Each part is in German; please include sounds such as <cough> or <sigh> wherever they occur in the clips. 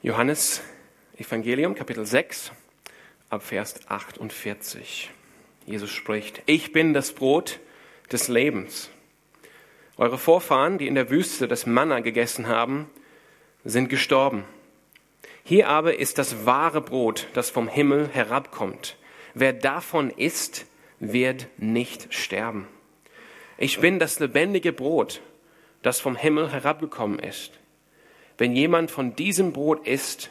Johannes Evangelium, Kapitel 6, ab Vers 48. Jesus spricht, ich bin das Brot des Lebens. Eure Vorfahren, die in der Wüste das Manna gegessen haben, sind gestorben. Hier aber ist das wahre Brot, das vom Himmel herabkommt. Wer davon isst, wird nicht sterben. Ich bin das lebendige Brot, das vom Himmel herabgekommen ist. Wenn jemand von diesem Brot isst,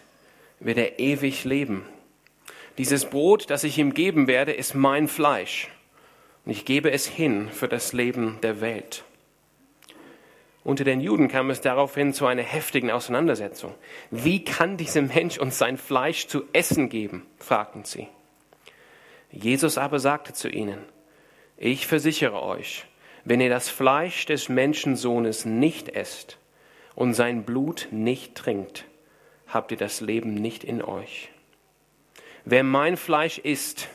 wird er ewig leben. Dieses Brot, das ich ihm geben werde, ist mein Fleisch. Und ich gebe es hin für das Leben der Welt. Unter den Juden kam es daraufhin zu einer heftigen Auseinandersetzung. Wie kann dieser Mensch uns sein Fleisch zu essen geben? fragten sie. Jesus aber sagte zu ihnen, ich versichere euch, wenn ihr das Fleisch des Menschensohnes nicht esst und sein Blut nicht trinkt, habt ihr das Leben nicht in euch. Wer mein Fleisch isst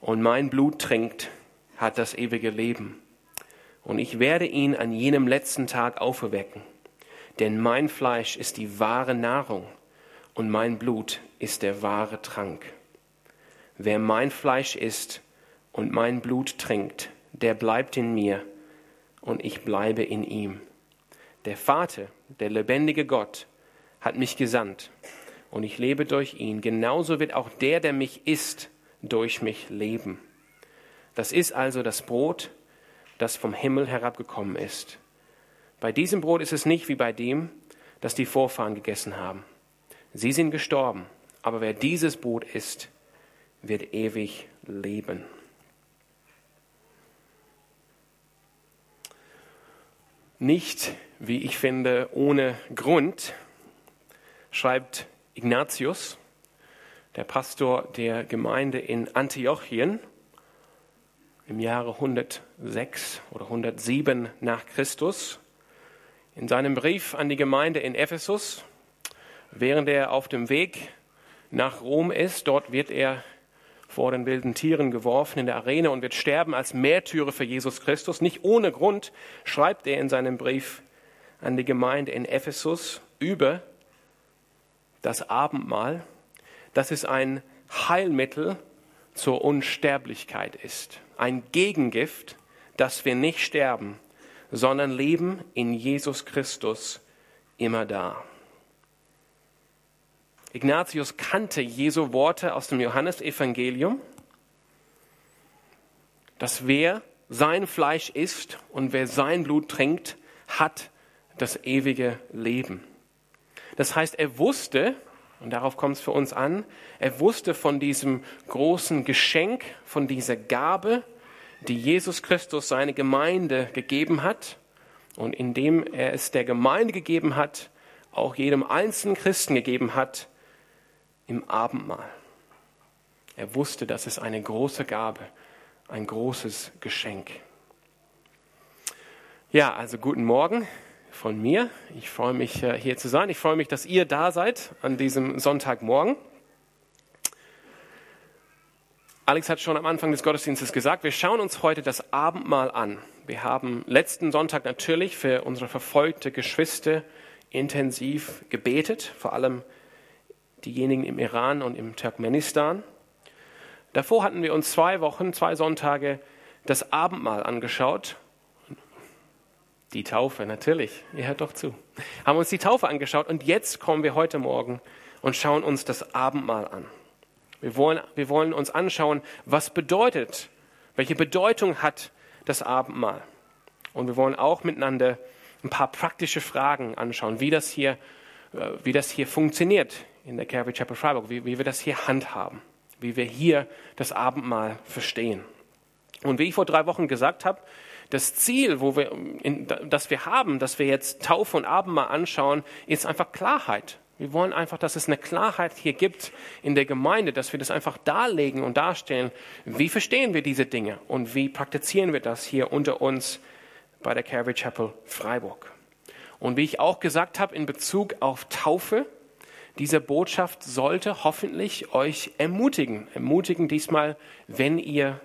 und mein Blut trinkt, hat das ewige Leben. Und ich werde ihn an jenem letzten Tag auferwecken. Denn mein Fleisch ist die wahre Nahrung und mein Blut ist der wahre Trank. Wer mein Fleisch isst und mein Blut trinkt, der bleibt in mir und ich bleibe in ihm. Der Vater, der lebendige Gott, hat mich gesandt und ich lebe durch ihn. Genauso wird auch der, der mich isst, durch mich leben. Das ist also das Brot, das vom Himmel herabgekommen ist. Bei diesem Brot ist es nicht wie bei dem, das die Vorfahren gegessen haben. Sie sind gestorben, aber wer dieses Brot isst, wird ewig leben. Nicht, wie ich finde, ohne Grund schreibt Ignatius, der Pastor der Gemeinde in Antiochien, im Jahre 106 oder 107 nach Christus, in seinem Brief an die Gemeinde in Ephesus, während er auf dem Weg nach Rom ist, dort wird er vor den wilden Tieren geworfen in der Arena und wird sterben als Märtyrer für Jesus Christus. Nicht ohne Grund schreibt er in seinem Brief an die Gemeinde in Ephesus über das Abendmahl, dass es ein Heilmittel zur Unsterblichkeit ist. Ein Gegengift, dass wir nicht sterben, sondern leben in Jesus Christus immer da. Ignatius kannte Jesu Worte aus dem Johannesevangelium, dass wer sein Fleisch isst und wer sein Blut trinkt, hat das ewige Leben. Das heißt, er wusste, und darauf kommt es für uns an, er wusste von diesem großen Geschenk, von dieser Gabe, die Jesus Christus seine Gemeinde gegeben hat und indem er es der Gemeinde gegeben hat, auch jedem einzelnen Christen gegeben hat, im Abendmahl. Er wusste, das ist eine große Gabe, ein großes Geschenk. Ja, also guten Morgen von mir. Ich freue mich, äh, hier zu sein. Ich freue mich, dass ihr da seid an diesem Sonntagmorgen. Alex hat schon am Anfang des Gottesdienstes gesagt, wir schauen uns heute das Abendmahl an. Wir haben letzten Sonntag natürlich für unsere verfolgte Geschwister intensiv gebetet, vor allem diejenigen im Iran und im Turkmenistan. Davor hatten wir uns zwei Wochen, zwei Sonntage das Abendmahl angeschaut. Die Taufe, natürlich, ihr hört doch zu. Haben uns die Taufe angeschaut und jetzt kommen wir heute Morgen und schauen uns das Abendmahl an. Wir wollen, wir wollen uns anschauen, was bedeutet, welche Bedeutung hat das Abendmahl. Und wir wollen auch miteinander ein paar praktische Fragen anschauen, wie das hier, äh, wie das hier funktioniert in der Calvary Chapel Freiburg, wie, wie wir das hier handhaben, wie wir hier das Abendmahl verstehen. Und wie ich vor drei Wochen gesagt habe, das Ziel, wo wir, in, das wir haben, dass wir jetzt Taufe und Abendmahl anschauen, ist einfach Klarheit. Wir wollen einfach, dass es eine Klarheit hier gibt in der Gemeinde, dass wir das einfach darlegen und darstellen. Wie verstehen wir diese Dinge und wie praktizieren wir das hier unter uns bei der Calvary Chapel Freiburg? Und wie ich auch gesagt habe, in Bezug auf Taufe, diese Botschaft sollte hoffentlich euch ermutigen. Ermutigen diesmal, wenn ihr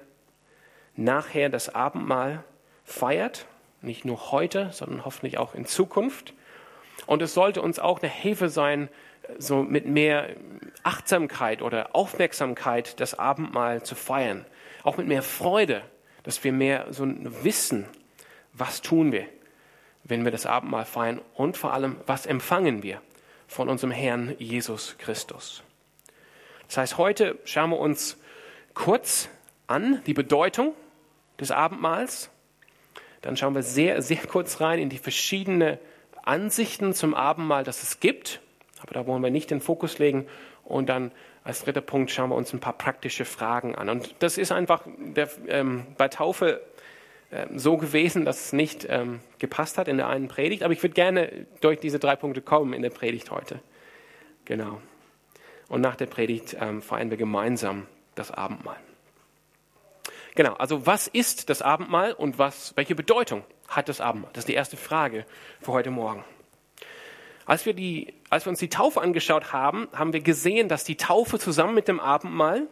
nachher das Abendmahl feiert, nicht nur heute, sondern hoffentlich auch in Zukunft. Und es sollte uns auch eine Hilfe sein so mit mehr Achtsamkeit oder Aufmerksamkeit das Abendmahl zu feiern. Auch mit mehr Freude, dass wir mehr so wissen, was tun wir, wenn wir das Abendmahl feiern und vor allem, was empfangen wir von unserem Herrn Jesus Christus. Das heißt, heute schauen wir uns kurz an die Bedeutung des Abendmahls. Dann schauen wir sehr, sehr kurz rein in die verschiedenen Ansichten zum Abendmahl, das es gibt. Aber da wollen wir nicht den Fokus legen. Und dann als dritter Punkt schauen wir uns ein paar praktische Fragen an. Und das ist einfach der, ähm, bei Taufe so gewesen, dass es nicht ähm, gepasst hat in der einen Predigt. Aber ich würde gerne durch diese drei Punkte kommen in der Predigt heute. Genau. Und nach der Predigt ähm, feiern wir gemeinsam das Abendmahl. Genau, also was ist das Abendmahl und was, welche Bedeutung hat das Abendmahl? Das ist die erste Frage für heute Morgen. Als wir, die, als wir uns die Taufe angeschaut haben, haben wir gesehen, dass die Taufe zusammen mit dem Abendmahl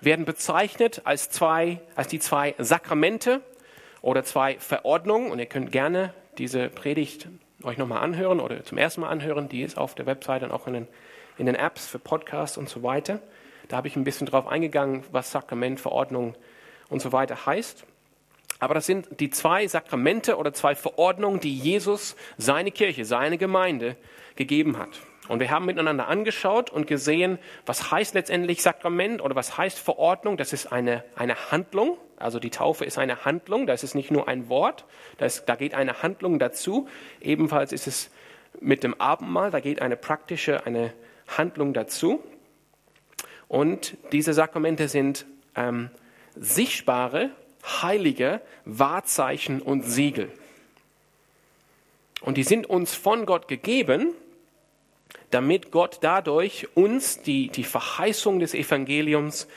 werden bezeichnet als, zwei, als die zwei Sakramente oder zwei Verordnungen. Und ihr könnt gerne diese Predigt euch nochmal anhören oder zum ersten Mal anhören. Die ist auf der Webseite und auch in den, in den Apps für Podcasts und so weiter. Da habe ich ein bisschen drauf eingegangen, was Sakrament, Verordnung und so weiter heißt. Aber das sind die zwei Sakramente oder zwei Verordnungen, die Jesus seine Kirche, seine Gemeinde gegeben hat. Und wir haben miteinander angeschaut und gesehen, was heißt letztendlich Sakrament oder was heißt Verordnung. Das ist eine, eine Handlung. Also die Taufe ist eine Handlung. Das ist nicht nur ein Wort. Das, da geht eine Handlung dazu. Ebenfalls ist es mit dem Abendmahl. Da geht eine praktische, eine Handlung dazu. Und diese Sakramente sind ähm, sichtbare, heilige Wahrzeichen und Siegel. Und die sind uns von Gott gegeben, damit Gott dadurch uns die, die Verheißung des Evangeliums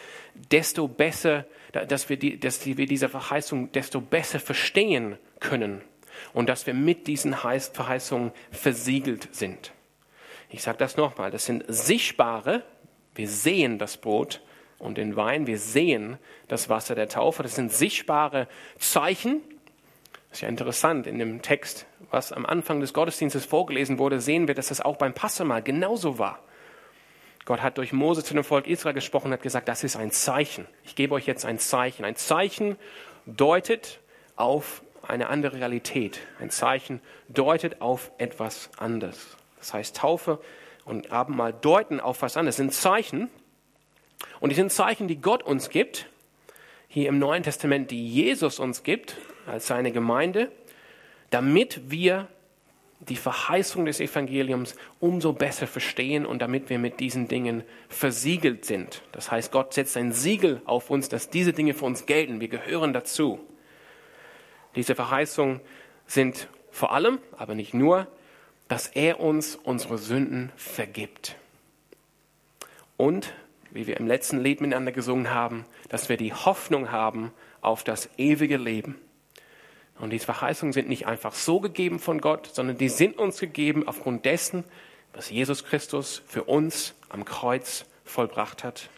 desto besser, dass wir, die, dass wir diese Verheißung desto besser verstehen können und dass wir mit diesen Verheißungen versiegelt sind. Ich sage das nochmal, das sind sichtbare, wir sehen das Brot und den Wein, wir sehen das Wasser der Taufe, das sind sichtbare Zeichen. Das ist ja interessant, in dem Text, was am Anfang des Gottesdienstes vorgelesen wurde, sehen wir, dass das auch beim Passamal genauso war. Gott hat durch Mose zu dem Volk Israel gesprochen und hat gesagt, das ist ein Zeichen. Ich gebe euch jetzt ein Zeichen. Ein Zeichen deutet auf eine andere Realität. Ein Zeichen deutet auf etwas anderes. Das heißt, Taufe und Abendmahl deuten auf was anderes. Das sind Zeichen. Und die sind Zeichen, die Gott uns gibt, hier im Neuen Testament, die Jesus uns gibt als seine Gemeinde, damit wir die Verheißung des Evangeliums umso besser verstehen und damit wir mit diesen Dingen versiegelt sind. Das heißt, Gott setzt ein Siegel auf uns, dass diese Dinge für uns gelten. Wir gehören dazu. Diese Verheißungen sind vor allem, aber nicht nur, dass er uns unsere Sünden vergibt. Und, wie wir im letzten Lied miteinander gesungen haben, dass wir die Hoffnung haben auf das ewige Leben. Und diese Verheißungen sind nicht einfach so gegeben von Gott, sondern die sind uns gegeben aufgrund dessen, was Jesus Christus für uns am Kreuz vollbracht hat.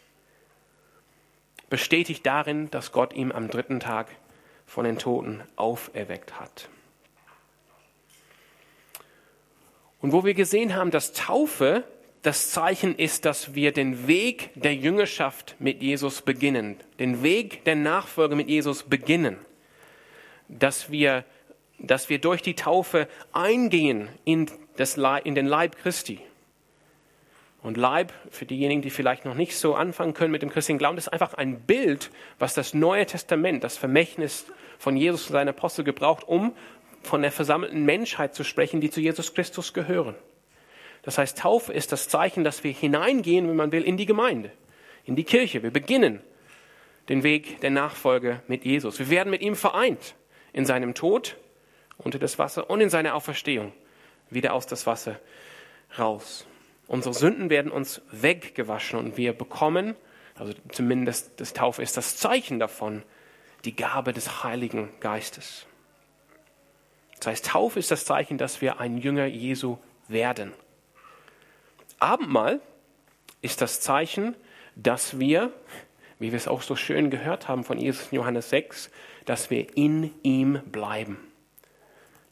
Bestätigt darin, dass Gott ihm am dritten Tag von den Toten auferweckt hat. Und wo wir gesehen haben, dass Taufe das Zeichen ist, dass wir den Weg der Jüngerschaft mit Jesus beginnen, den Weg der Nachfolge mit Jesus beginnen, dass wir, dass wir durch die Taufe eingehen in, das in den Leib Christi. Und Leib, für diejenigen, die vielleicht noch nicht so anfangen können mit dem christlichen Glauben, ist einfach ein Bild, was das Neue Testament, das Vermächtnis von Jesus und seinen Apostel gebraucht, um von der versammelten Menschheit zu sprechen, die zu Jesus Christus gehören. Das heißt, Taufe ist das Zeichen, dass wir hineingehen, wenn man will, in die Gemeinde, in die Kirche. Wir beginnen den Weg der Nachfolge mit Jesus. Wir werden mit ihm vereint in seinem Tod unter das Wasser und in seiner Auferstehung wieder aus das Wasser raus. Unsere Sünden werden uns weggewaschen und wir bekommen, also zumindest das Taufe ist das Zeichen davon, die Gabe des Heiligen Geistes. Das heißt, Taufe ist das Zeichen, dass wir ein Jünger Jesu werden. Abendmahl ist das Zeichen, dass wir, wie wir es auch so schön gehört haben von Jesus in Johannes 6, dass wir in ihm bleiben.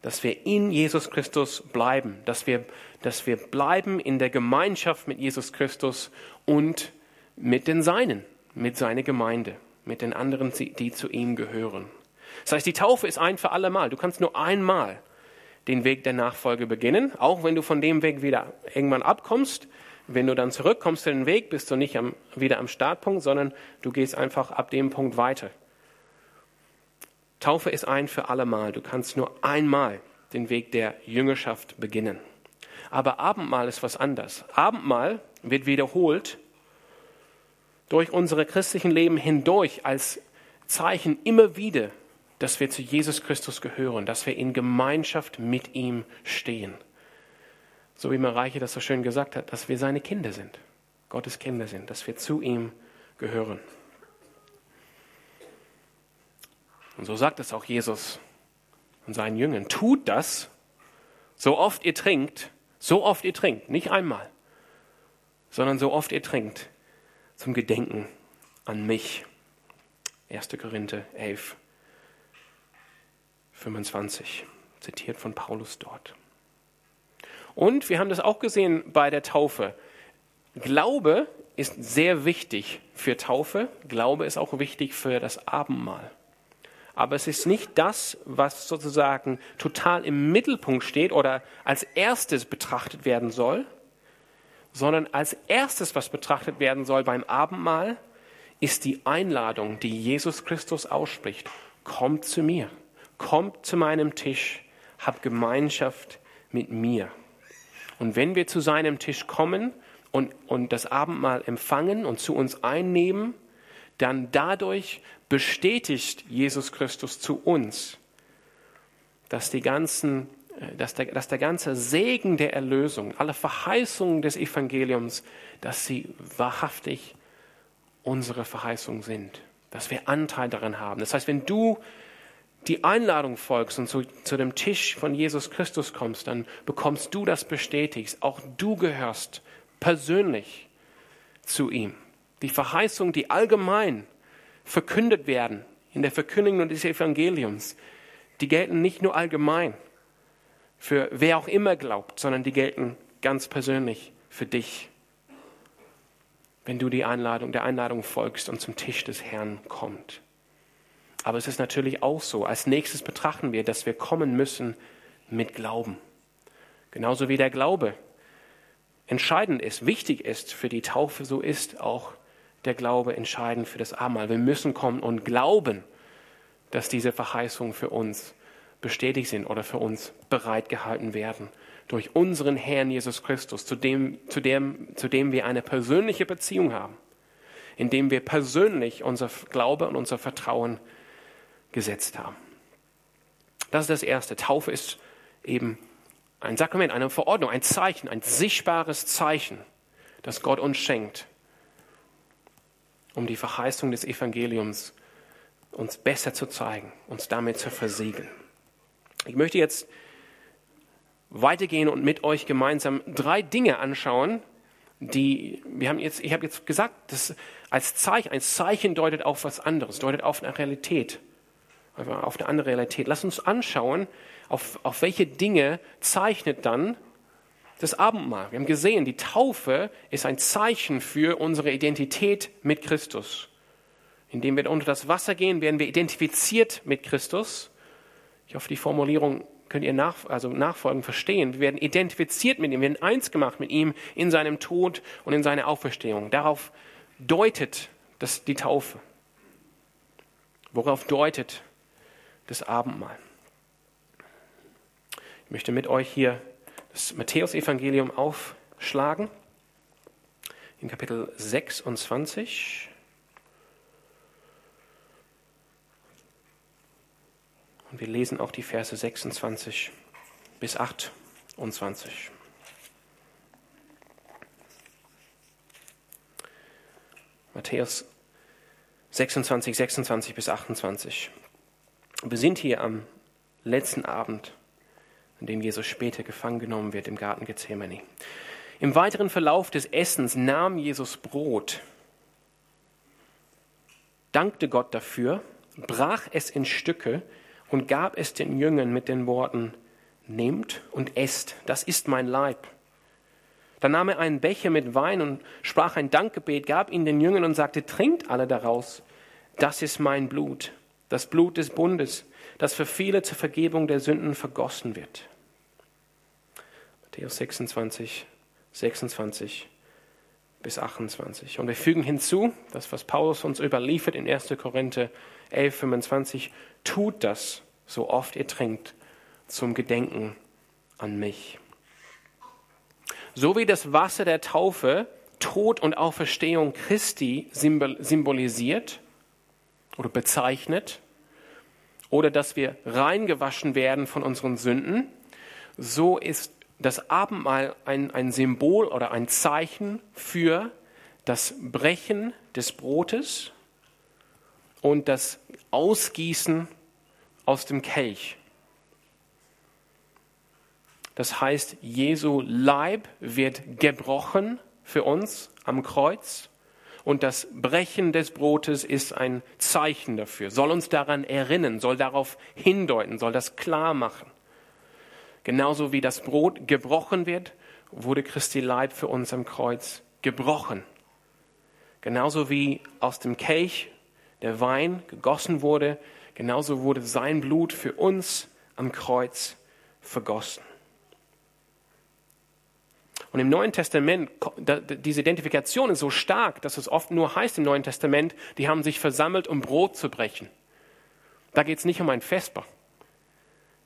dass wir in Jesus Christus bleiben, dass wir, dass wir bleiben in der Gemeinschaft mit Jesus Christus und mit den Seinen, mit seiner Gemeinde, mit den anderen, die zu ihm gehören. Das heißt, die Taufe ist ein für alle Mal. Du kannst nur einmal den Weg der Nachfolge beginnen, auch wenn du von dem Weg wieder irgendwann abkommst. Wenn du dann zurückkommst zu den Weg, bist du nicht am, wieder am Startpunkt, sondern du gehst einfach ab dem Punkt weiter. Taufe ist ein für alle Mal. Du kannst nur einmal den Weg der Jüngerschaft beginnen. Aber Abendmahl ist was anderes. Abendmahl wird wiederholt durch unsere christlichen Leben hindurch als Zeichen immer wieder dass wir zu Jesus Christus gehören, dass wir in Gemeinschaft mit ihm stehen. So wie Mareiche das so schön gesagt hat, dass wir seine Kinder sind, Gottes Kinder sind, dass wir zu ihm gehören. Und so sagt es auch Jesus und seinen Jüngern, tut das, so oft ihr trinkt, so oft ihr trinkt, nicht einmal, sondern so oft ihr trinkt, zum Gedenken an mich. 1. Korinther 11, 25, zitiert von Paulus dort. Und wir haben das auch gesehen bei der Taufe. Glaube ist sehr wichtig für Taufe. Glaube ist auch wichtig für das Abendmahl. Aber es ist nicht das, was sozusagen total im Mittelpunkt steht oder als erstes betrachtet werden soll, sondern als erstes, was betrachtet werden soll beim Abendmahl, ist die Einladung, die Jesus Christus ausspricht. Kommt zu mir kommt zu meinem Tisch, habt Gemeinschaft mit mir. Und wenn wir zu seinem Tisch kommen und, und das Abendmahl empfangen und zu uns einnehmen, dann dadurch bestätigt Jesus Christus zu uns, dass, die ganzen, äh, dass, der, dass der ganze Segen der Erlösung, alle Verheißungen des Evangeliums, dass sie wahrhaftig unsere Verheißungen sind, dass wir Anteil daran haben. Das heißt, wenn du die Einladung folgst und zu, zu dem Tisch von Jesus Christus kommst, dann bekommst du das bestätigt. Auch du gehörst persönlich zu ihm. Die Verheißungen, die allgemein verkündet werden in der Verkündigung des Evangeliums, die gelten nicht nur allgemein für wer auch immer glaubt, sondern die gelten ganz persönlich für dich, wenn du die Einladung, der Einladung folgst und zum Tisch des Herrn kommst. Aber es ist natürlich auch so, als nächstes betrachten wir, dass wir kommen müssen mit Glauben. Genauso wie der Glaube entscheidend ist, wichtig ist für die Taufe, so ist auch der Glaube entscheidend für das Abendmahl. Wir müssen kommen und glauben, dass diese Verheißungen für uns bestätigt sind oder für uns bereitgehalten werden durch unseren Herrn Jesus Christus, zu dem, zu dem, zu dem wir eine persönliche Beziehung haben, in dem wir persönlich unser Glaube und unser Vertrauen gesetzt haben. Das ist das Erste. Taufe ist eben ein Sakrament, eine Verordnung, ein Zeichen, ein sichtbares Zeichen, das Gott uns schenkt, um die Verheißung des Evangeliums uns besser zu zeigen, uns damit zu versiegeln. Ich möchte jetzt weitergehen und mit euch gemeinsam drei Dinge anschauen, die wir haben jetzt, ich habe jetzt gesagt, das als Zeichen, ein Zeichen deutet auf was anderes, deutet auf eine Realität auf eine andere Realität. Lass uns anschauen, auf, auf welche Dinge zeichnet dann das Abendmahl. Wir haben gesehen, die Taufe ist ein Zeichen für unsere Identität mit Christus. Indem wir unter das Wasser gehen, werden wir identifiziert mit Christus. Ich hoffe, die Formulierung könnt ihr nach, also nachfolgen, verstehen. Wir werden identifiziert mit ihm, wir werden eins gemacht mit ihm in seinem Tod und in seiner Auferstehung. Darauf deutet das die Taufe. Worauf deutet das Abendmahl. Ich möchte mit euch hier das Matthäusevangelium aufschlagen, in Kapitel 26. Und wir lesen auch die Verse 26 bis 28. Matthäus 26, 26 bis 28. Wir sind hier am letzten Abend, an dem Jesus später gefangen genommen wird im Garten Gethsemane. Im weiteren Verlauf des Essens nahm Jesus Brot, dankte Gott dafür, brach es in Stücke und gab es den Jüngern mit den Worten, nehmt und esst, das ist mein Leib. Dann nahm er einen Becher mit Wein und sprach ein Dankgebet, gab ihn den Jüngern und sagte, trinkt alle daraus, das ist mein Blut, das Blut des Bundes, das für viele zur Vergebung der Sünden vergossen wird. Matthäus 26, 26 bis 28. Und wir fügen hinzu, das, was Paulus uns überliefert in 1. Korinther 11, 25, tut das, so oft ihr trinkt, zum Gedenken an mich. So wie das Wasser der Taufe Tod und Auferstehung Christi symbolisiert oder bezeichnet, oder dass wir reingewaschen werden von unseren Sünden, so ist das Abendmahl ein, ein Symbol oder ein Zeichen für das Brechen des Brotes und das Ausgießen aus dem Kelch. Das heißt, Jesu Leib wird gebrochen für uns am Kreuz und das Brechen des Brotes ist ein Zeichen dafür, soll uns daran erinnern, soll darauf hindeuten, soll das klar machen. Genauso wie das Brot gebrochen wird, wurde Christi Leib für uns am Kreuz gebrochen. Genauso wie aus dem Kelch der Wein gegossen wurde, genauso wurde sein Blut für uns am Kreuz vergossen. Und im Neuen Testament, diese Identifikation ist so stark, dass es oft nur heißt im Neuen Testament, die haben sich versammelt, um Brot zu brechen. Da geht es nicht um ein Vesper.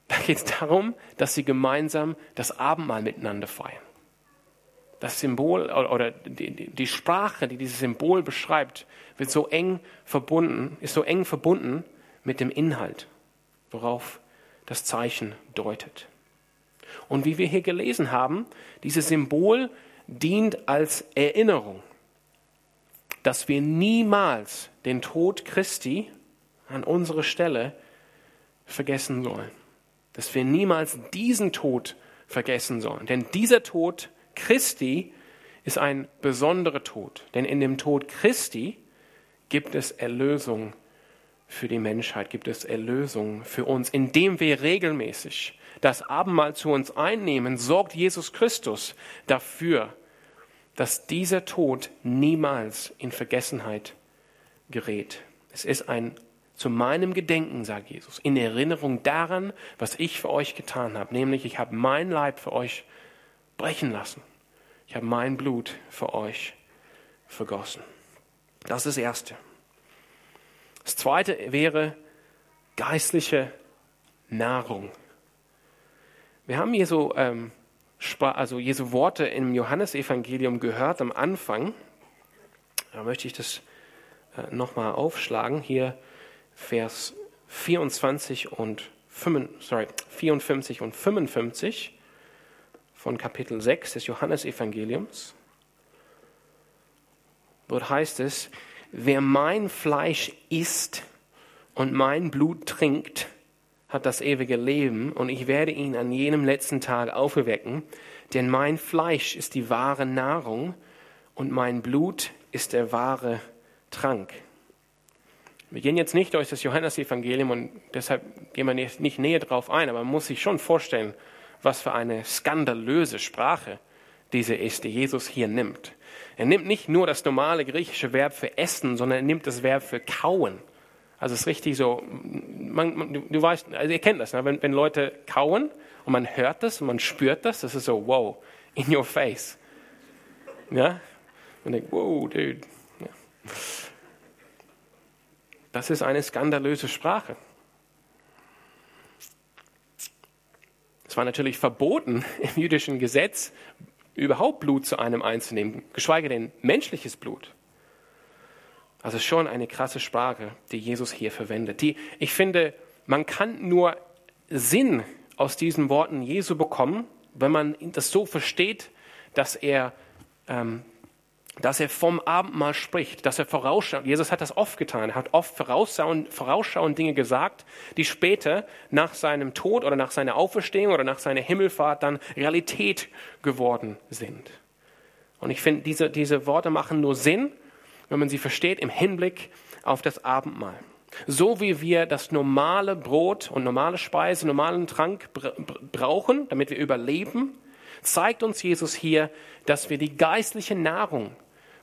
Da geht es darum, dass sie gemeinsam das Abendmahl miteinander feiern. Das Symbol oder die Sprache, die dieses Symbol beschreibt, wird so eng verbunden, ist so eng verbunden mit dem Inhalt, worauf das Zeichen deutet. Und wie wir hier gelesen haben, dieses Symbol dient als Erinnerung, dass wir niemals den Tod Christi an unserer Stelle vergessen sollen dass wir niemals diesen Tod vergessen sollen. Denn dieser Tod Christi ist ein besonderer Tod. Denn in dem Tod Christi gibt es Erlösung für die Menschheit, gibt es Erlösung für uns. Indem wir regelmäßig das Abendmahl zu uns einnehmen, sorgt Jesus Christus dafür, dass dieser Tod niemals in Vergessenheit gerät. Es ist ein zu meinem Gedenken, sagt Jesus, in Erinnerung daran, was ich für euch getan habe, nämlich ich habe mein Leib für euch brechen lassen. Ich habe mein Blut für euch vergossen. Das ist das Erste. Das Zweite wäre geistliche Nahrung. Wir haben so, ähm, also Jesu Worte im Johannesevangelium gehört am Anfang. Da möchte ich das äh, nochmal aufschlagen. Hier Vers 24 und 5, sorry, 54 und 55 von Kapitel 6 des Johannesevangeliums. Dort heißt es, wer mein Fleisch isst und mein Blut trinkt, hat das ewige Leben und ich werde ihn an jenem letzten Tag auferwecken, denn mein Fleisch ist die wahre Nahrung und mein Blut ist der wahre Trank. Wir gehen jetzt nicht durch das Johannesevangelium und deshalb gehen wir nicht, näher drauf ein, aber man muss sich schon vorstellen, was für eine skandalöse Sprache diese ist, die Jesus hier nimmt. Er nimmt nicht nur das normale griechische Verb für essen, sondern er nimmt das Verb für kauen. Also es ist richtig so, man, man, du, du, weißt, also ihr kennt das, ne? wenn, wenn Leute kauen und man hört das und man spürt das, das ist so, wow, in your face. Ja? Man denkt, wow, dude. Ja. Das ist eine skandalöse Sprache. Es war natürlich verboten <laughs> im jüdischen Gesetz, überhaupt Blut zu einem einzunehmen, geschweige denn menschliches Blut. Also schon eine krasse Sprache, die Jesus hier verwendet. Die, ich finde, man kann nur Sinn aus diesen Worten Jesu bekommen, wenn man das so versteht, dass er ähm, dass er vom Abendmahl spricht, dass er vorausschaut. Jesus hat das oft getan. Er hat oft vorausschauend, vorausschauend Dinge gesagt, die später nach seinem Tod oder nach seiner Auferstehung oder nach seiner Himmelfahrt dann Realität geworden sind. Und ich finde, diese, diese Worte machen nur Sinn, wenn man sie versteht im Hinblick auf das Abendmahl. So wie wir das normale Brot und normale Speise, normalen Trank brauchen, damit wir überleben, zeigt uns Jesus hier, dass wir die geistliche Nahrung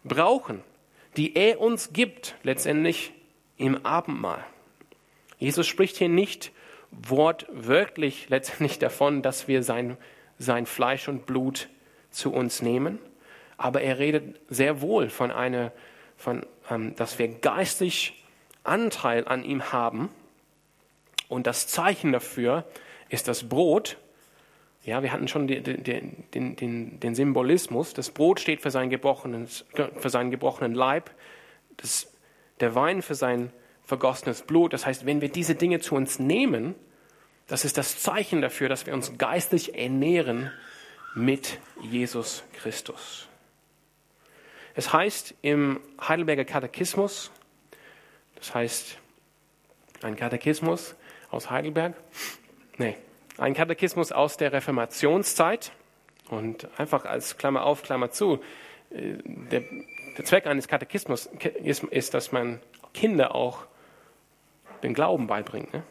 brauchen, die er uns gibt, letztendlich im Abendmahl. Jesus spricht hier nicht wortwörtlich letztendlich davon, dass wir sein, sein Fleisch und Blut zu uns nehmen, aber er redet sehr wohl von einer, von, ähm, dass wir geistlich Anteil an ihm haben. Und das Zeichen dafür ist das Brot. Ja, wir hatten schon den, den, den, den Symbolismus. Das Brot steht für seinen gebrochenen, für seinen gebrochenen Leib, das, der Wein für sein vergossenes Blut. Das heißt, wenn wir diese Dinge zu uns nehmen, das ist das Zeichen dafür, dass wir uns geistlich ernähren mit Jesus Christus. Es heißt im Heidelberger Katechismus, das heißt ein Katechismus aus Heidelberg, nee, ein Katechismus aus der Reformationszeit und einfach als Klammer auf, Klammer zu, äh, der, der Zweck eines Katechismus ist, ist, dass man Kinder auch den Glauben beibringt. Ne?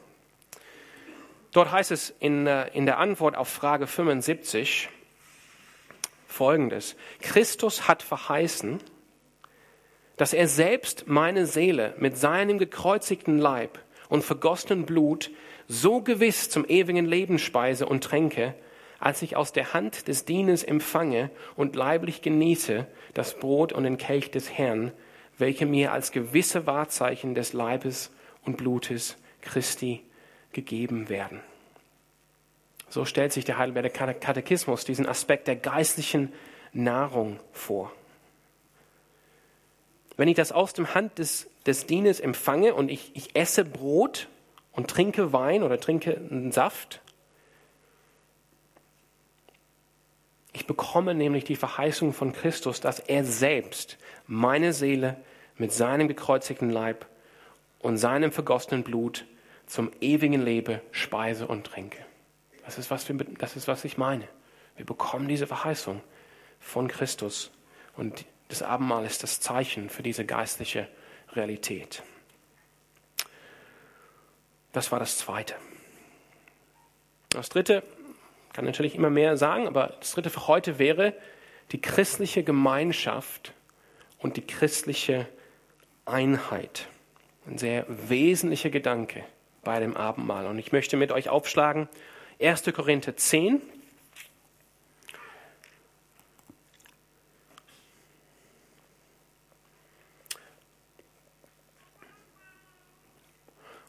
Dort heißt es in, äh, in der Antwort auf Frage 75 folgendes. Christus hat verheißen, dass er selbst meine Seele mit seinem gekreuzigten Leib und vergossenen Blut so gewiss zum ewigen Leben speise und tränke, als ich aus der Hand des Dieners empfange und leiblich genieße das Brot und den Kelch des Herrn, welche mir als gewisse Wahrzeichen des Leibes und Blutes Christi gegeben werden. So stellt sich der Heidelberger Katechismus diesen Aspekt der geistlichen Nahrung vor. Wenn ich das aus dem Hand des, des Dieners empfange und ich, ich esse Brot und trinke Wein oder trinke einen Saft, ich bekomme nämlich die Verheißung von Christus, dass er selbst meine Seele mit seinem gekreuzigten Leib und seinem vergossenen Blut zum ewigen Leben speise und trinke. Das ist, was wir, das ist, was ich meine. Wir bekommen diese Verheißung von Christus und das Abendmahl ist das Zeichen für diese geistliche Realität. Das war das Zweite. Das Dritte kann natürlich immer mehr sagen, aber das Dritte für heute wäre die christliche Gemeinschaft und die christliche Einheit. Ein sehr wesentlicher Gedanke bei dem Abendmahl. Und ich möchte mit euch aufschlagen 1. Korinther 10,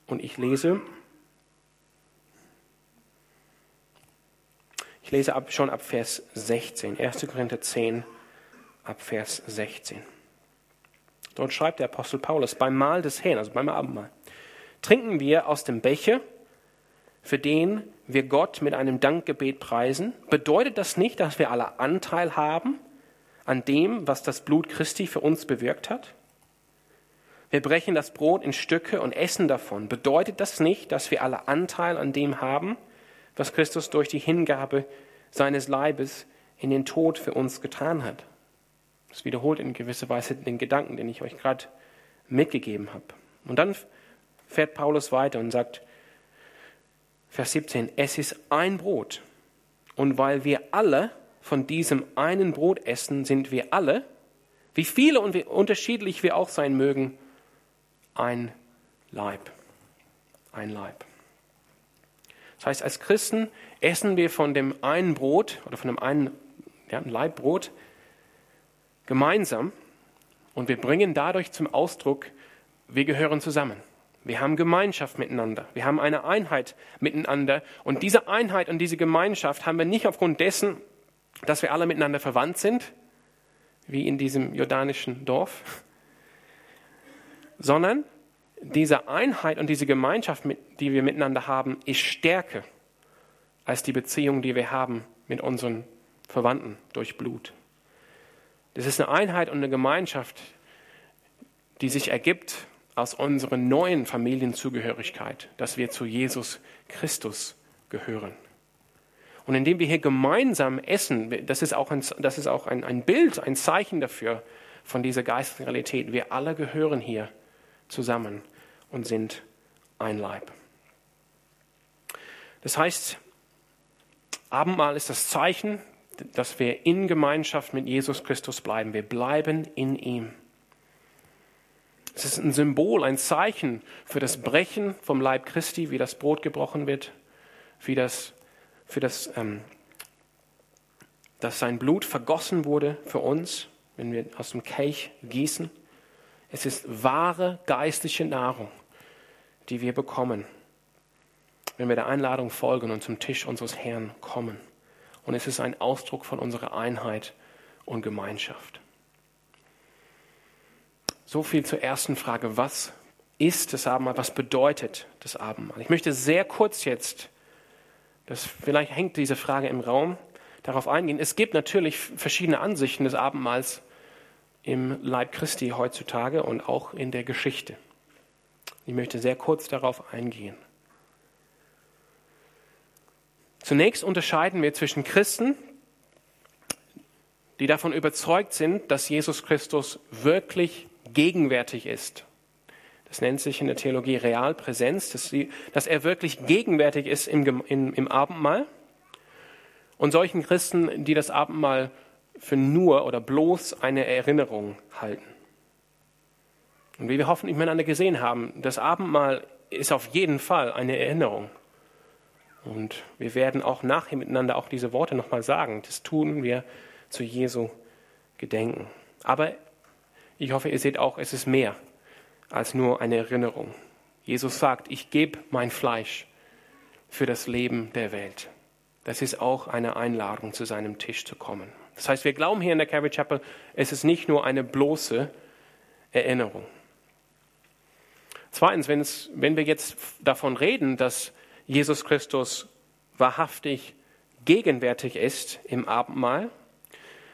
Und ich lese, ich lese ab, schon ab Vers 16, 1. Korinther 10, ab Vers 16. Dort schreibt der Apostel Paulus, beim Mahl des Herrn, also beim Abendmahl, trinken wir aus dem Becher, für den wir Gott mit einem Dankgebet preisen. Bedeutet das nicht, dass wir alle Anteil haben an dem, was das Blut Christi für uns bewirkt hat? Wir brechen das Brot in Stücke und essen davon, bedeutet das nicht, dass wir alle Anteil an dem haben, was Christus durch die Hingabe seines Leibes in den Tod für uns getan hat? Das wiederholt in gewisser Weise den Gedanken, den ich euch gerade mitgegeben habe. Und dann fährt Paulus weiter und sagt, Vers 17, es ist ein Brot. Und weil wir alle von diesem einen Brot essen, sind wir alle, wie viele und wie unterschiedlich wir auch sein mögen, ein Leib. Ein Leib. Das heißt, als Christen essen wir von dem einen Brot oder von dem einen ja, Leib Brot gemeinsam und wir bringen dadurch zum Ausdruck, wir gehören zusammen. Wir haben Gemeinschaft miteinander. Wir haben eine Einheit miteinander. Und diese Einheit und diese Gemeinschaft haben wir nicht aufgrund dessen, dass wir alle miteinander verwandt sind, wie in diesem jordanischen Dorf, sondern diese Einheit und diese Gemeinschaft, die wir miteinander haben, ist stärker als die Beziehung, die wir haben mit unseren Verwandten durch Blut. Das ist eine Einheit und eine Gemeinschaft, die sich ergibt aus unserer neuen Familienzugehörigkeit, dass wir zu Jesus Christus gehören. Und indem wir hier gemeinsam essen, das ist auch ein, das ist auch ein, ein Bild, ein Zeichen dafür von dieser geistigen Realität. Wir alle gehören hier zusammen. und sind ein Leib. Das heißt, Abendmahl ist das Zeichen, dass wir in Gemeinschaft mit Jesus Christus bleiben. Wir bleiben in ihm. Es ist ein Symbol, ein Zeichen für das Brechen vom Leib Christi, wie das Brot gebrochen wird, wie das, für das, ähm, dass sein Blut vergossen wurde für uns, wenn wir aus dem Kelch gießen. Es ist wahre geistliche Nahrung, die wir bekommen, wenn wir der Einladung folgen und zum Tisch unseres Herrn kommen. Und es ist ein Ausdruck von unserer Einheit und Gemeinschaft. So viel zur ersten Frage. Was ist das Abendmahl? Was bedeutet das Abendmahl? Ich möchte sehr kurz jetzt, das, vielleicht hängt diese Frage im Raum, darauf eingehen. Es gibt natürlich verschiedene Ansichten des Abendmahls im Leib Christi heutzutage und auch in der Geschichte. Ich möchte sehr kurz darauf eingehen. Zunächst unterscheiden wir zwischen Christen, die davon überzeugt sind, dass Jesus Christus wirklich gegenwärtig ist. Das nennt sich in der Theologie Realpräsenz, dass, sie, dass er wirklich gegenwärtig ist im, im, im Abendmahl. Und solchen Christen, die das Abendmahl für nur oder bloß eine Erinnerung halten. Und wie wir hoffentlich miteinander gesehen haben, das Abendmahl ist auf jeden Fall eine Erinnerung. Und wir werden auch nachher miteinander auch diese Worte nochmal sagen. Das tun wir zu Jesu Gedenken. Aber ich hoffe, ihr seht auch, es ist mehr als nur eine Erinnerung. Jesus sagt, ich gebe mein Fleisch für das Leben der Welt. Das ist auch eine Einladung, zu seinem Tisch zu kommen. Das heißt, wir glauben hier in der Calvary Chapel, es ist nicht nur eine bloße Erinnerung. Zweitens, wenn wir jetzt davon reden, dass Jesus Christus wahrhaftig gegenwärtig ist im Abendmahl,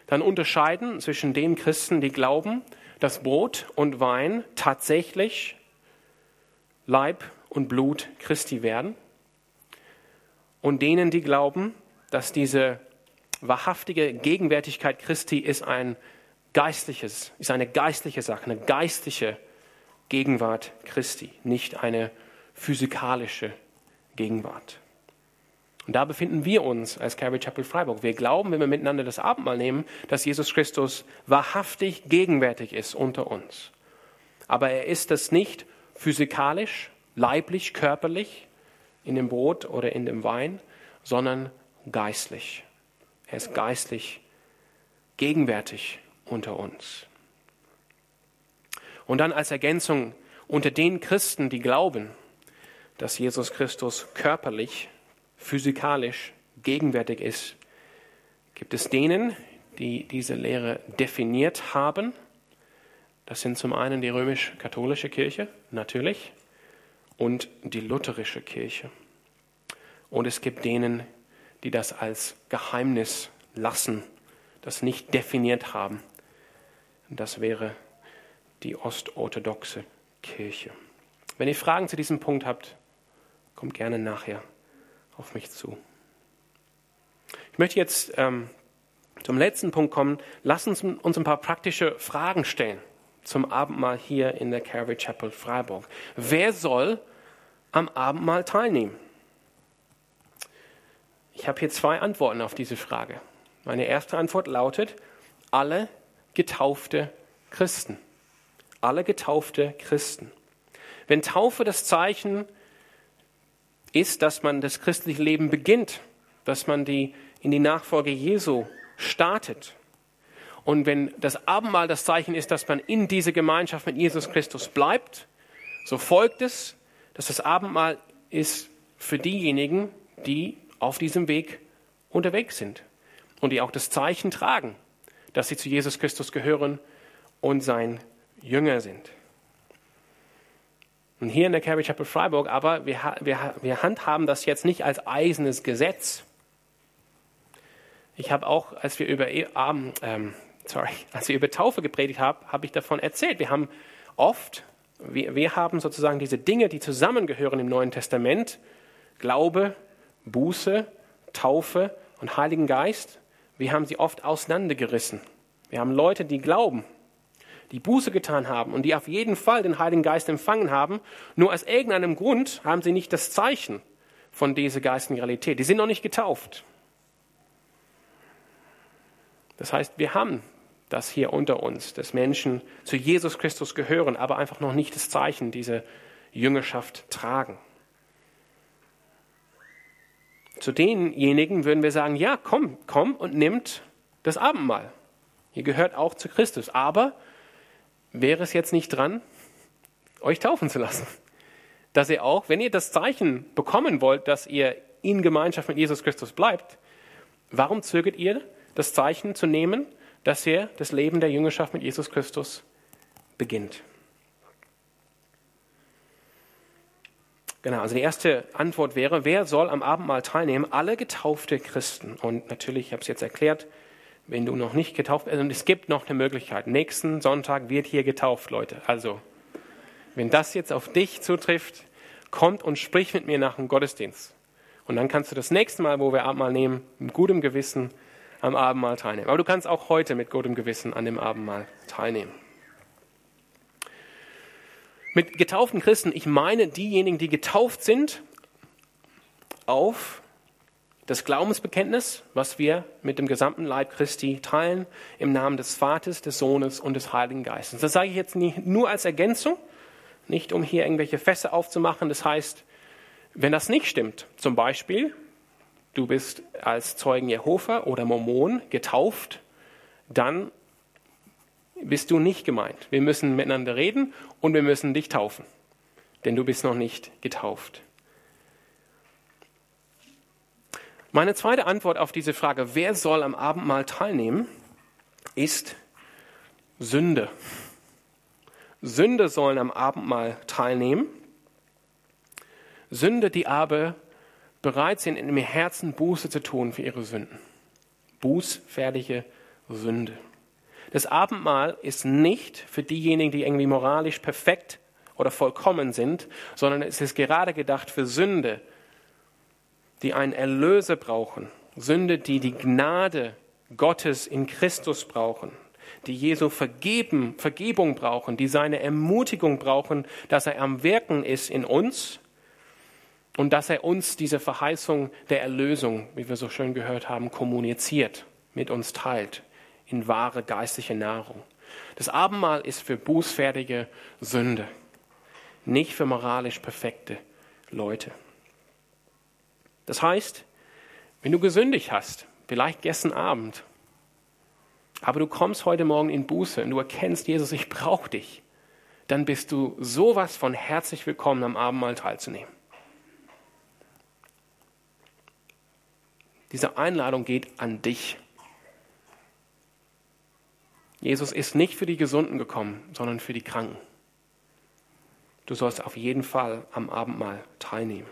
dann unterscheiden zwischen den Christen, die glauben, dass Brot und Wein tatsächlich Leib und Blut Christi werden und denen, die glauben, dass diese wahrhaftige Gegenwärtigkeit Christi ist ein geistliches, ist eine geistliche Sache, eine geistliche Gegenwart Christi, nicht eine physikalische Gegenwart. Und da befinden wir uns als Calvary Chapel Freiburg. Wir glauben, wenn wir miteinander das Abendmahl nehmen, dass Jesus Christus wahrhaftig gegenwärtig ist unter uns. Aber er ist es nicht physikalisch, leiblich, körperlich in dem Brot oder in dem Wein, sondern geistlich. Er ist geistlich gegenwärtig unter uns. Und dann als Ergänzung unter den Christen, die glauben, dass Jesus Christus körperlich physikalisch gegenwärtig ist, gibt es denen, die diese Lehre definiert haben. Das sind zum einen die römisch-katholische Kirche, natürlich, und die lutherische Kirche. Und es gibt denen, die das als Geheimnis lassen, das nicht definiert haben. Das wäre die ostorthodoxe Kirche. Wenn ihr Fragen zu diesem Punkt habt, kommt gerne nachher auf mich zu. Ich möchte jetzt ähm, zum letzten Punkt kommen. Lass uns uns ein paar praktische Fragen stellen zum Abendmahl hier in der Calvary Chapel Freiburg. Wer soll am Abendmahl teilnehmen? Ich habe hier zwei Antworten auf diese Frage. Meine erste Antwort lautet, alle getaufte Christen. Alle getaufte Christen. Wenn Taufe das Zeichen ist, dass man das christliche Leben beginnt, dass man die, in die Nachfolge Jesu startet. Und wenn das Abendmahl das Zeichen ist, dass man in diese Gemeinschaft mit Jesus Christus bleibt, so folgt es, dass das Abendmahl ist für diejenigen, die auf diesem Weg unterwegs sind und die auch das Zeichen tragen, dass sie zu Jesus Christus gehören und sein Jünger sind. Und hier in der Calvary Chapel Freiburg aber, wir, wir, wir handhaben das jetzt nicht als eisernes Gesetz. Ich habe auch, als wir über, ähm, ähm, sorry, <laughs> als wir über Taufe gepredigt haben, habe ich davon erzählt. Wir haben oft, wir, wir haben sozusagen diese Dinge, die zusammengehören im Neuen Testament, Glaube, Buße, Taufe und Heiligen Geist, wir haben sie oft auseinandergerissen. Wir haben Leute, die glauben, die Buße getan haben und die auf jeden Fall den Heiligen Geist empfangen haben, nur aus irgendeinem Grund haben sie nicht das Zeichen von dieser geistigen Realität. Die sind noch nicht getauft. Das heißt, wir haben das hier unter uns, dass Menschen zu Jesus Christus gehören, aber einfach noch nicht das Zeichen dieser Jüngerschaft tragen. Zu denjenigen würden wir sagen, ja, komm, komm und nimmt das Abendmahl. Ihr gehört auch zu Christus. Aber wäre es jetzt nicht dran, euch taufen zu lassen? Dass ihr auch, wenn ihr das Zeichen bekommen wollt, dass ihr in Gemeinschaft mit Jesus Christus bleibt, warum zögert ihr, das Zeichen zu nehmen, dass ihr das Leben der Jüngerschaft mit Jesus Christus beginnt? Genau, also die erste Antwort wäre, wer soll am Abendmahl teilnehmen? Alle getaufte Christen. Und natürlich, ich habe es jetzt erklärt, wenn du noch nicht getauft bist, und es gibt noch eine Möglichkeit. Nächsten Sonntag wird hier getauft, Leute. Also, wenn das jetzt auf dich zutrifft, kommt und sprich mit mir nach dem Gottesdienst. Und dann kannst du das nächste Mal, wo wir Abendmahl nehmen, mit gutem Gewissen am Abendmahl teilnehmen. Aber du kannst auch heute mit gutem Gewissen an dem Abendmahl teilnehmen. Mit getauften Christen, ich meine diejenigen, die getauft sind auf das Glaubensbekenntnis, was wir mit dem gesamten Leib Christi teilen, im Namen des Vaters, des Sohnes und des Heiligen Geistes. Das sage ich jetzt nicht nur als Ergänzung, nicht um hier irgendwelche Fässer aufzumachen. Das heißt, wenn das nicht stimmt, zum Beispiel, du bist als Zeugen Jehova oder Mormon getauft, dann bist du nicht gemeint. Wir müssen miteinander reden und wir müssen dich taufen, denn du bist noch nicht getauft. Meine zweite Antwort auf diese Frage, wer soll am Abendmahl teilnehmen, ist Sünde. Sünde sollen am Abendmahl teilnehmen. Sünde, die aber bereit sind, in ihrem Herzen Buße zu tun für ihre Sünden. Bußfertige Sünde. Das Abendmahl ist nicht für diejenigen, die irgendwie moralisch perfekt oder vollkommen sind, sondern es ist gerade gedacht für Sünde, die einen Erlöser brauchen, Sünde, die die Gnade Gottes in Christus brauchen, die Jesu Vergeben, Vergebung brauchen, die seine Ermutigung brauchen, dass er am Wirken ist in uns und dass er uns diese Verheißung der Erlösung, wie wir so schön gehört haben, kommuniziert, mit uns teilt in wahre geistliche Nahrung. Das Abendmahl ist für bußfertige Sünde, nicht für moralisch perfekte Leute. Das heißt, wenn du gesündigt hast, vielleicht gestern Abend, aber du kommst heute Morgen in Buße und du erkennst, Jesus, ich brauche dich, dann bist du sowas von herzlich willkommen, am Abendmahl teilzunehmen. Diese Einladung geht an dich. Jesus ist nicht für die Gesunden gekommen, sondern für die Kranken. Du sollst auf jeden Fall am Abendmahl teilnehmen.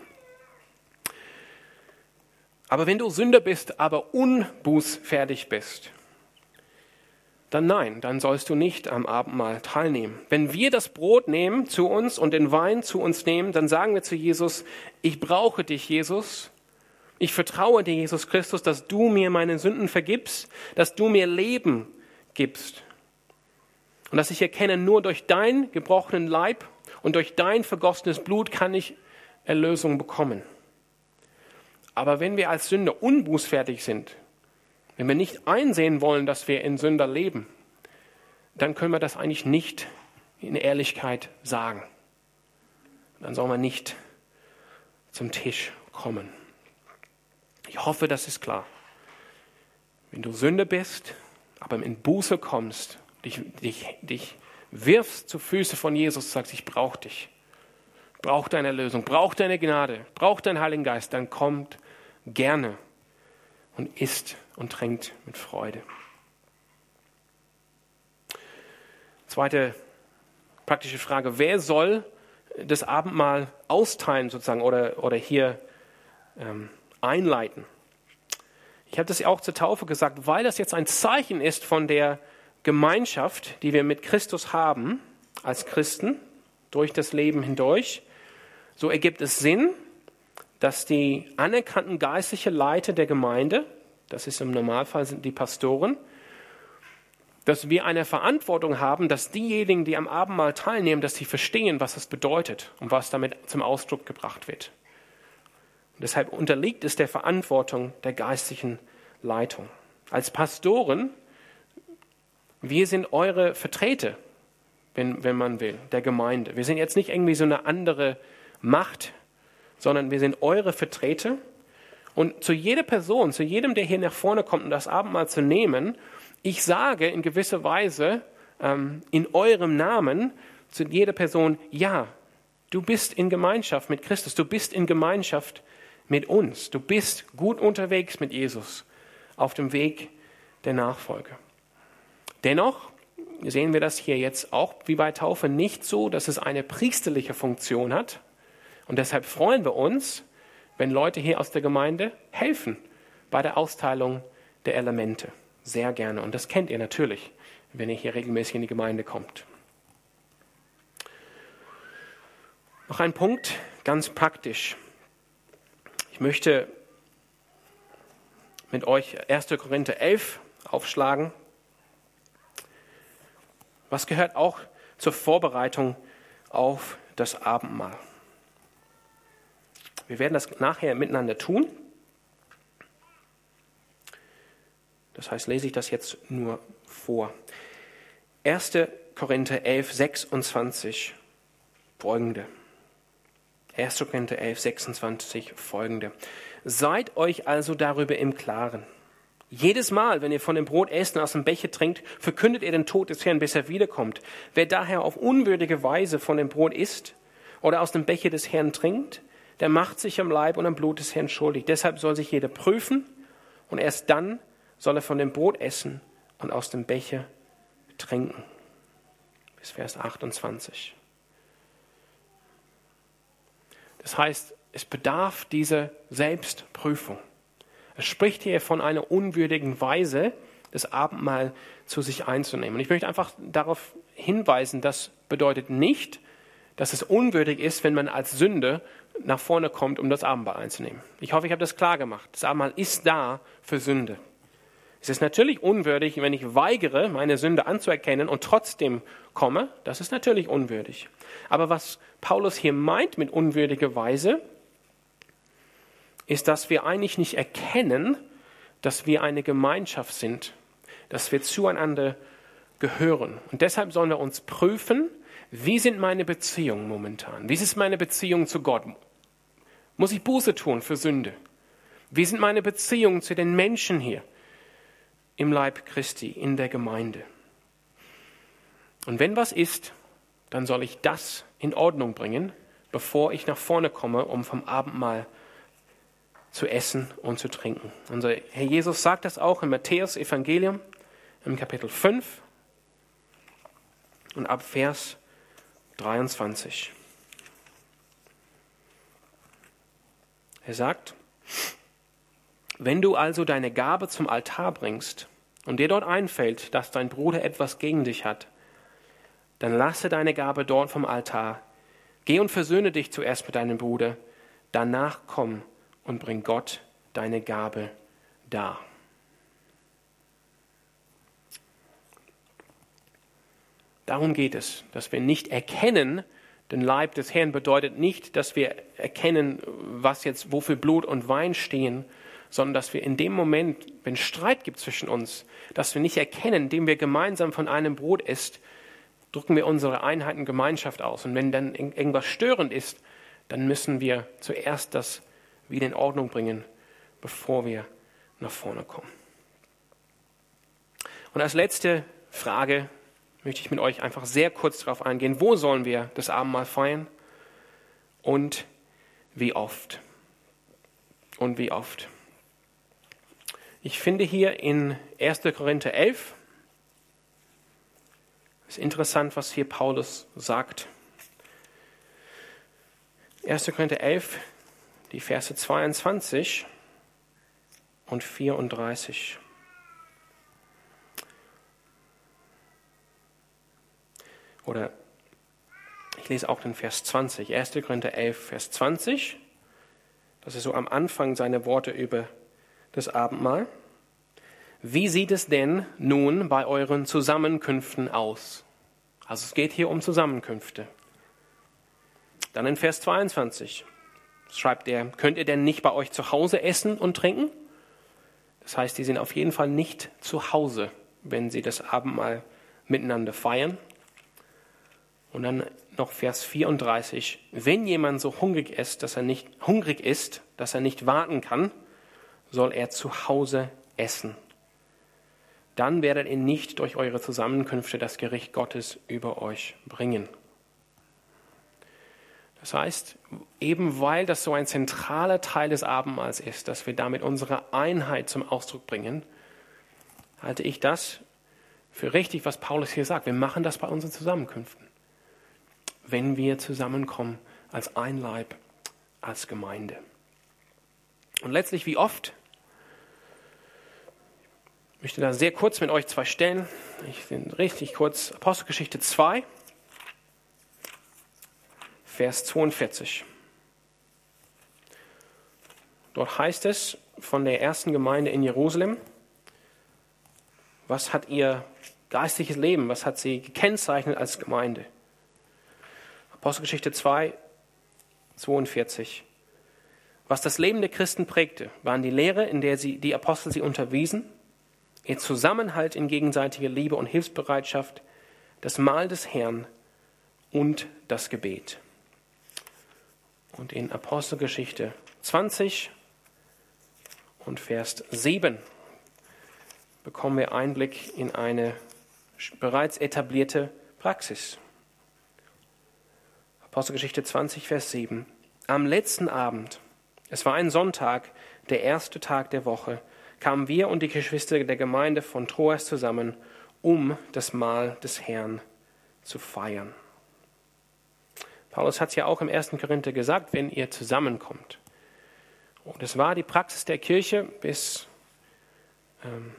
Aber wenn du Sünder bist, aber unbußfertig bist, dann nein, dann sollst du nicht am Abendmahl teilnehmen. Wenn wir das Brot nehmen zu uns und den Wein zu uns nehmen, dann sagen wir zu Jesus, ich brauche dich, Jesus. Ich vertraue dir, Jesus Christus, dass du mir meine Sünden vergibst, dass du mir Leben gibst. Und dass ich erkenne, nur durch dein gebrochenen Leib und durch dein vergossenes Blut kann ich Erlösung bekommen. Aber wenn wir als Sünder unbußfertig sind, wenn wir nicht einsehen wollen, dass wir in Sünder leben, dann können wir das eigentlich nicht in Ehrlichkeit sagen. Dann soll man nicht zum Tisch kommen. Ich hoffe, das ist klar. Wenn du Sünder bist, aber in Buße kommst, dich, dich, dich wirfst zu Füße von Jesus, sagst, ich brauche dich, brauche deine Lösung, brauche deine Gnade, brauche deinen Heiligen Geist, dann kommt gerne und isst und trinkt mit Freude. Zweite praktische Frage, wer soll das Abendmahl austeilen sozusagen oder, oder hier ähm, einleiten? Ich habe das ja auch zur Taufe gesagt, weil das jetzt ein Zeichen ist von der Gemeinschaft, die wir mit Christus haben als Christen durch das Leben hindurch. So ergibt es Sinn, dass die anerkannten geistlichen Leiter der Gemeinde, das ist im Normalfall sind die Pastoren, dass wir eine Verantwortung haben, dass diejenigen, die am Abendmahl teilnehmen, dass sie verstehen, was es bedeutet und was damit zum Ausdruck gebracht wird. Deshalb unterliegt es der Verantwortung der geistlichen Leitung. Als Pastoren, wir sind eure Vertreter, wenn, wenn man will, der Gemeinde. Wir sind jetzt nicht irgendwie so eine andere Macht, sondern wir sind eure Vertreter. Und zu jeder Person, zu jedem, der hier nach vorne kommt, um das Abendmahl zu nehmen, ich sage in gewisser Weise ähm, in eurem Namen zu jeder Person, ja, du bist in Gemeinschaft mit Christus, du bist in Gemeinschaft mit uns, du bist gut unterwegs mit Jesus auf dem Weg der Nachfolge. Dennoch sehen wir das hier jetzt auch wie bei Taufe nicht so, dass es eine priesterliche Funktion hat. Und deshalb freuen wir uns, wenn Leute hier aus der Gemeinde helfen bei der Austeilung der Elemente. Sehr gerne. Und das kennt ihr natürlich, wenn ihr hier regelmäßig in die Gemeinde kommt. Noch ein Punkt, ganz praktisch. Möchte mit euch 1. Korinther 11 aufschlagen. Was gehört auch zur Vorbereitung auf das Abendmahl? Wir werden das nachher miteinander tun. Das heißt, lese ich das jetzt nur vor. 1. Korinther 11, 26 folgende. 1. Korinther 11, 26 folgende. Seid euch also darüber im Klaren. Jedes Mal, wenn ihr von dem Brot esst und aus dem Becher trinkt, verkündet ihr den Tod des Herrn, bis er wiederkommt. Wer daher auf unwürdige Weise von dem Brot isst oder aus dem Becher des Herrn trinkt, der macht sich am Leib und am Blut des Herrn schuldig. Deshalb soll sich jeder prüfen und erst dann soll er von dem Brot essen und aus dem Becher trinken. Bis Vers 28. Das heißt, es bedarf dieser Selbstprüfung. Es spricht hier von einer unwürdigen Weise, das Abendmahl zu sich einzunehmen. Und ich möchte einfach darauf hinweisen, das bedeutet nicht, dass es unwürdig ist, wenn man als Sünde nach vorne kommt, um das Abendmahl einzunehmen. Ich hoffe, ich habe das klar gemacht. Das Abendmahl ist da für Sünde. Es ist natürlich unwürdig, wenn ich weigere, meine Sünde anzuerkennen und trotzdem komme. Das ist natürlich unwürdig. Aber was Paulus hier meint mit unwürdiger Weise, ist, dass wir eigentlich nicht erkennen, dass wir eine Gemeinschaft sind, dass wir zueinander gehören. Und deshalb sollen wir uns prüfen, wie sind meine Beziehungen momentan? Wie ist meine Beziehung zu Gott? Muss ich Buße tun für Sünde? Wie sind meine Beziehungen zu den Menschen hier? Im Leib Christi, in der Gemeinde. Und wenn was ist, dann soll ich das in Ordnung bringen, bevor ich nach vorne komme, um vom Abendmahl zu essen und zu trinken. Unser Herr Jesus sagt das auch im Matthäus Evangelium im Kapitel 5 und ab Vers 23. Er sagt, wenn du also deine Gabe zum Altar bringst und dir dort einfällt, dass dein Bruder etwas gegen dich hat, dann lasse deine Gabe dort vom Altar. Geh und versöhne dich zuerst mit deinem Bruder, danach komm und bring Gott deine Gabe dar. Darum geht es, dass wir nicht erkennen, den Leib des Herrn bedeutet nicht, dass wir erkennen, was jetzt, wofür Blut und Wein stehen, sondern dass wir in dem Moment, wenn Streit gibt zwischen uns, dass wir nicht erkennen, indem wir gemeinsam von einem Brot isst, drücken wir unsere Einheit und Gemeinschaft aus. Und wenn dann irgendwas störend ist, dann müssen wir zuerst das wieder in Ordnung bringen, bevor wir nach vorne kommen. Und als letzte Frage möchte ich mit euch einfach sehr kurz darauf eingehen, wo sollen wir das Abendmahl feiern und wie oft. Und wie oft. Ich finde hier in 1. Korinther 11, ist interessant, was hier Paulus sagt. 1. Korinther 11, die Verse 22 und 34. Oder ich lese auch den Vers 20. 1. Korinther 11, Vers 20. Das ist so am Anfang seine Worte über das Abendmahl. Wie sieht es denn nun bei euren Zusammenkünften aus? Also es geht hier um Zusammenkünfte. Dann in Vers 22 schreibt er, könnt ihr denn nicht bei euch zu Hause essen und trinken? Das heißt, die sind auf jeden Fall nicht zu Hause, wenn sie das Abendmahl miteinander feiern. Und dann noch Vers 34. Wenn jemand so hungrig ist, dass er nicht hungrig ist, dass er nicht warten kann, soll er zu Hause essen. Dann werdet ihr nicht durch eure Zusammenkünfte das Gericht Gottes über euch bringen. Das heißt, eben weil das so ein zentraler Teil des Abendmahls ist, dass wir damit unsere Einheit zum Ausdruck bringen, halte ich das für richtig, was Paulus hier sagt. Wir machen das bei unseren Zusammenkünften, wenn wir zusammenkommen als ein Leib, als Gemeinde. Und letztlich, wie oft, ich möchte da sehr kurz mit euch zwei Stellen, ich bin richtig kurz, Apostelgeschichte 2, Vers 42. Dort heißt es von der ersten Gemeinde in Jerusalem, was hat ihr geistliches Leben, was hat sie gekennzeichnet als Gemeinde? Apostelgeschichte 2, 42. Was das Leben der Christen prägte, waren die Lehre, in der sie, die Apostel sie unterwiesen, ihr Zusammenhalt in gegenseitiger Liebe und Hilfsbereitschaft, das Mahl des Herrn und das Gebet. Und in Apostelgeschichte 20 und Vers 7 bekommen wir Einblick in eine bereits etablierte Praxis. Apostelgeschichte 20, Vers 7. Am letzten Abend, es war ein Sonntag, der erste Tag der Woche, kamen wir und die Geschwister der Gemeinde von Troas zusammen, um das Mahl des Herrn zu feiern. Paulus hat es ja auch im 1. Korinther gesagt, wenn ihr zusammenkommt. Und es war die Praxis der Kirche bis, ähm,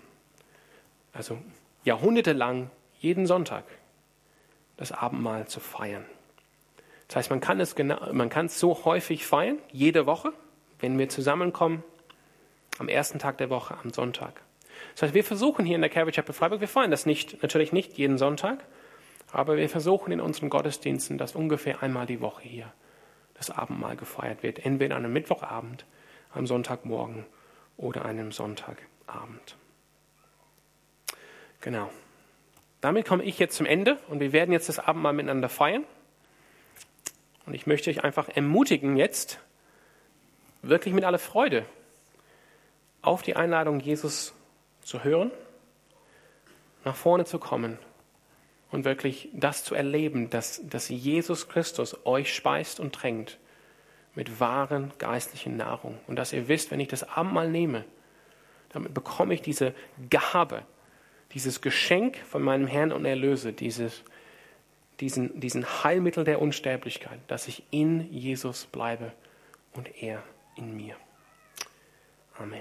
also jahrhundertelang, jeden Sonntag das Abendmahl zu feiern. Das heißt, man kann es, genau, man kann es so häufig feiern, jede Woche, wenn wir zusammenkommen, am ersten Tag der Woche, am Sonntag. Das heißt, wir versuchen hier in der Calvary Chapel Freiburg, wir feiern das nicht, natürlich nicht jeden Sonntag, aber wir versuchen in unseren Gottesdiensten, dass ungefähr einmal die Woche hier das Abendmahl gefeiert wird. Entweder an einem Mittwochabend, am Sonntagmorgen oder einem Sonntagabend. Genau. Damit komme ich jetzt zum Ende und wir werden jetzt das Abendmahl miteinander feiern. Und ich möchte euch einfach ermutigen, jetzt wirklich mit aller Freude auf die Einladung Jesus zu hören, nach vorne zu kommen und wirklich das zu erleben, dass, dass Jesus Christus euch speist und tränkt mit wahren geistlichen Nahrung. Und dass ihr wisst, wenn ich das Abendmahl nehme, damit bekomme ich diese Gabe, dieses Geschenk von meinem Herrn und Erlöse, dieses, diesen, diesen Heilmittel der Unsterblichkeit, dass ich in Jesus bleibe und er in mir. Amen.